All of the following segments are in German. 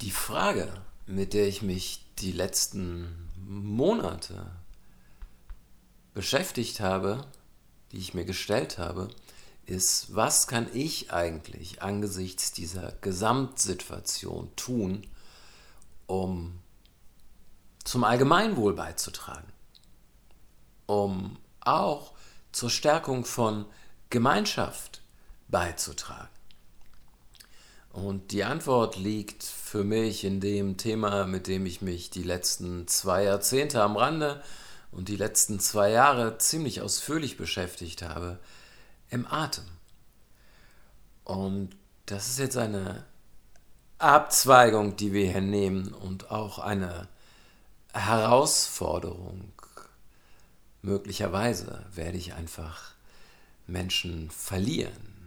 Die Frage, mit der ich mich die letzten Monate beschäftigt habe, die ich mir gestellt habe, ist, was kann ich eigentlich angesichts dieser Gesamtsituation tun, um zum Allgemeinwohl beizutragen, um auch zur Stärkung von Gemeinschaft beizutragen. Und die Antwort liegt für mich in dem Thema, mit dem ich mich die letzten zwei Jahrzehnte am Rande und die letzten zwei Jahre ziemlich ausführlich beschäftigt habe, im Atem. Und das ist jetzt eine Abzweigung, die wir hier nehmen und auch eine Herausforderung. Möglicherweise werde ich einfach Menschen verlieren,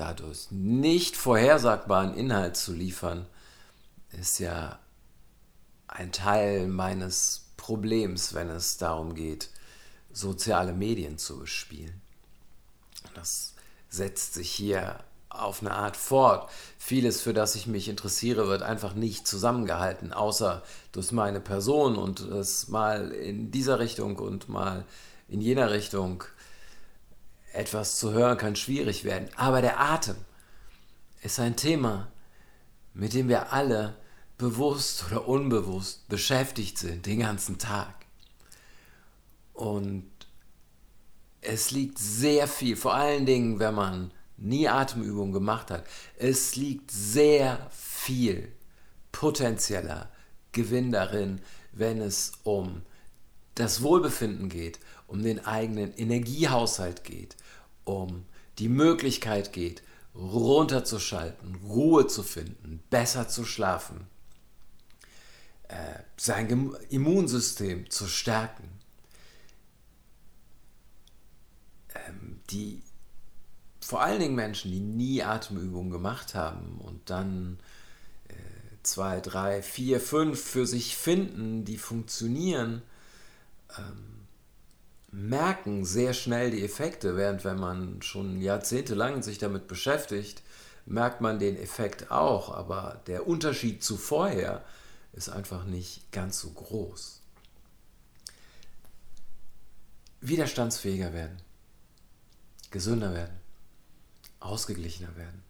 dadurch nicht vorhersagbaren Inhalt zu liefern, ist ja ein Teil meines Problems, wenn es darum geht, soziale Medien zu bespielen. Das setzt sich hier auf eine Art fort. Vieles, für das ich mich interessiere, wird einfach nicht zusammengehalten, außer durch meine Person und es mal in dieser Richtung und mal in jener Richtung etwas zu hören kann schwierig werden. Aber der Atem ist ein Thema, mit dem wir alle bewusst oder unbewusst beschäftigt sind den ganzen Tag. Und es liegt sehr viel, vor allen Dingen, wenn man nie Atemübungen gemacht hat, es liegt sehr viel potenzieller Gewinn darin, wenn es um das Wohlbefinden geht, um den eigenen Energiehaushalt geht, um die Möglichkeit geht, runterzuschalten, Ruhe zu finden, besser zu schlafen, äh, sein Immunsystem zu stärken. Ähm, die vor allen Dingen Menschen, die nie Atemübungen gemacht haben und dann äh, zwei, drei, vier, fünf für sich finden, die funktionieren, ähm, merken sehr schnell die Effekte, während wenn man schon jahrzehntelang sich damit beschäftigt, merkt man den Effekt auch, aber der Unterschied zu vorher ist einfach nicht ganz so groß. Widerstandsfähiger werden, gesünder werden, ausgeglichener werden,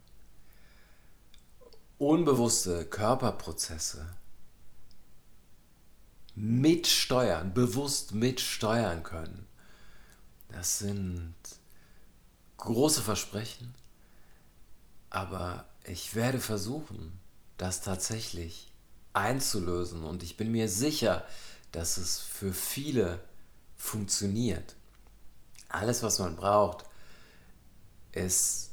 unbewusste Körperprozesse mitsteuern, bewusst mitsteuern können. Das sind große Versprechen, aber ich werde versuchen, das tatsächlich einzulösen und ich bin mir sicher, dass es für viele funktioniert. Alles, was man braucht, ist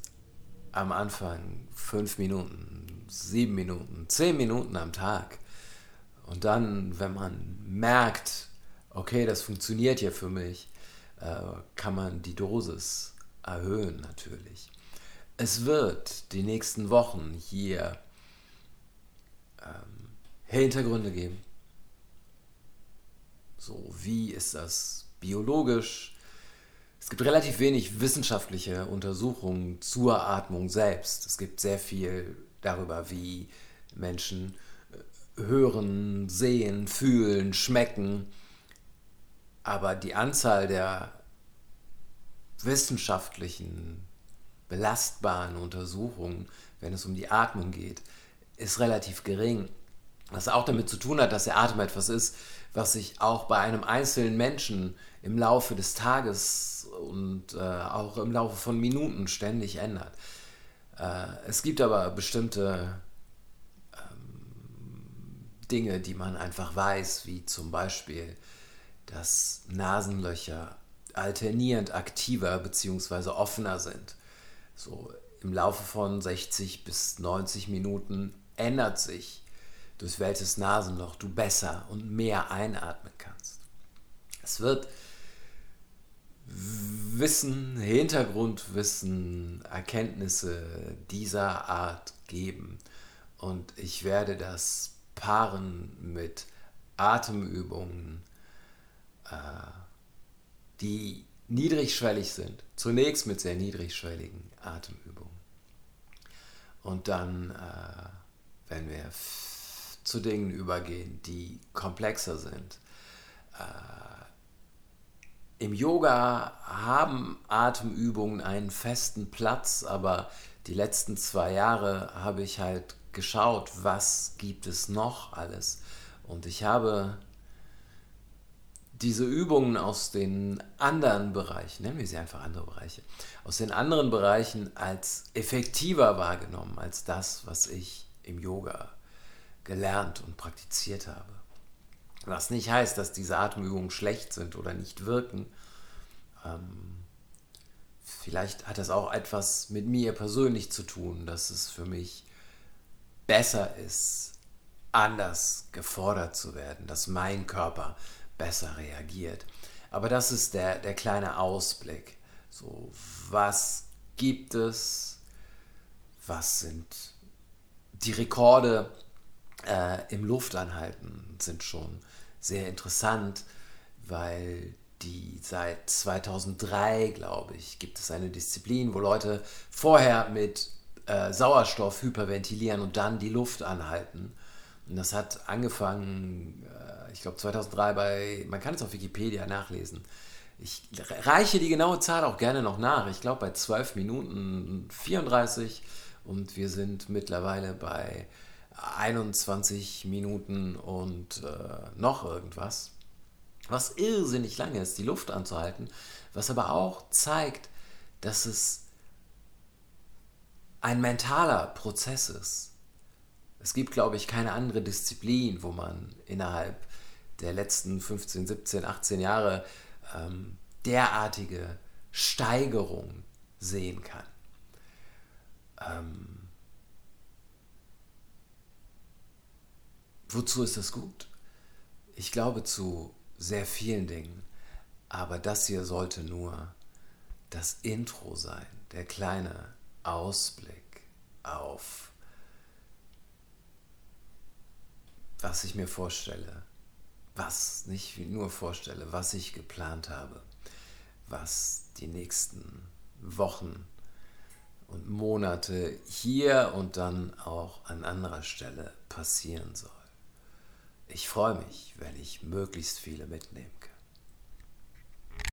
am Anfang fünf Minuten, sieben Minuten, zehn Minuten am Tag. Und dann, wenn man merkt, okay, das funktioniert ja für mich, kann man die Dosis erhöhen natürlich. Es wird die nächsten Wochen hier ähm, Hintergründe geben. So, wie ist das biologisch? Es gibt relativ wenig wissenschaftliche Untersuchungen zur Atmung selbst. Es gibt sehr viel darüber, wie Menschen äh, hören, sehen, fühlen, schmecken. Aber die Anzahl der wissenschaftlichen, belastbaren Untersuchungen, wenn es um die Atmung geht, ist relativ gering. Was auch damit zu tun hat, dass der Atem etwas ist, was sich auch bei einem einzelnen Menschen im Laufe des Tages und äh, auch im Laufe von Minuten ständig ändert. Äh, es gibt aber bestimmte ähm, Dinge, die man einfach weiß, wie zum Beispiel, dass Nasenlöcher alternierend aktiver bzw. offener sind. So im Laufe von 60 bis 90 Minuten ändert sich durch welches Nasenloch du besser und mehr einatmen kannst. Es wird Wissen, Hintergrundwissen, Erkenntnisse dieser Art geben. Und ich werde das paaren mit Atemübungen, die niedrigschwellig sind. Zunächst mit sehr niedrigschwelligen Atemübungen. Und dann äh, wenn wir zu Dingen übergehen, die komplexer sind. Äh, Im Yoga haben Atemübungen einen festen Platz, aber die letzten zwei Jahre habe ich halt geschaut, was gibt es noch alles. Und ich habe diese Übungen aus den anderen Bereichen, nennen wir sie einfach andere Bereiche, aus den anderen Bereichen als effektiver wahrgenommen als das, was ich im Yoga gelernt und praktiziert habe. Was nicht heißt, dass diese Atemübungen schlecht sind oder nicht wirken. Ähm, vielleicht hat das auch etwas mit mir persönlich zu tun, dass es für mich besser ist, anders gefordert zu werden, dass mein Körper besser reagiert. Aber das ist der, der kleine Ausblick. So, was gibt es? Was sind die Rekorde äh, im Luftanhalten sind schon sehr interessant, weil die seit 2003, glaube ich, gibt es eine Disziplin, wo Leute vorher mit äh, Sauerstoff hyperventilieren und dann die Luft anhalten. Und das hat angefangen, äh, ich glaube 2003 bei, man kann es auf Wikipedia nachlesen. Ich reiche die genaue Zahl auch gerne noch nach. Ich glaube bei 12 Minuten 34 und wir sind mittlerweile bei 21 Minuten und äh, noch irgendwas. Was irrsinnig lange ist, die Luft anzuhalten, was aber auch zeigt, dass es ein mentaler Prozess ist. Es gibt, glaube ich, keine andere Disziplin, wo man innerhalb der letzten 15, 17, 18 Jahre ähm, derartige Steigerung sehen kann. Ähm, wozu ist das gut? Ich glaube zu sehr vielen Dingen, aber das hier sollte nur das Intro sein, der kleine Ausblick auf was ich mir vorstelle, was nicht nur vorstelle, was ich geplant habe, was die nächsten Wochen und Monate hier und dann auch an anderer Stelle passieren soll. Ich freue mich, wenn ich möglichst viele mitnehmen kann.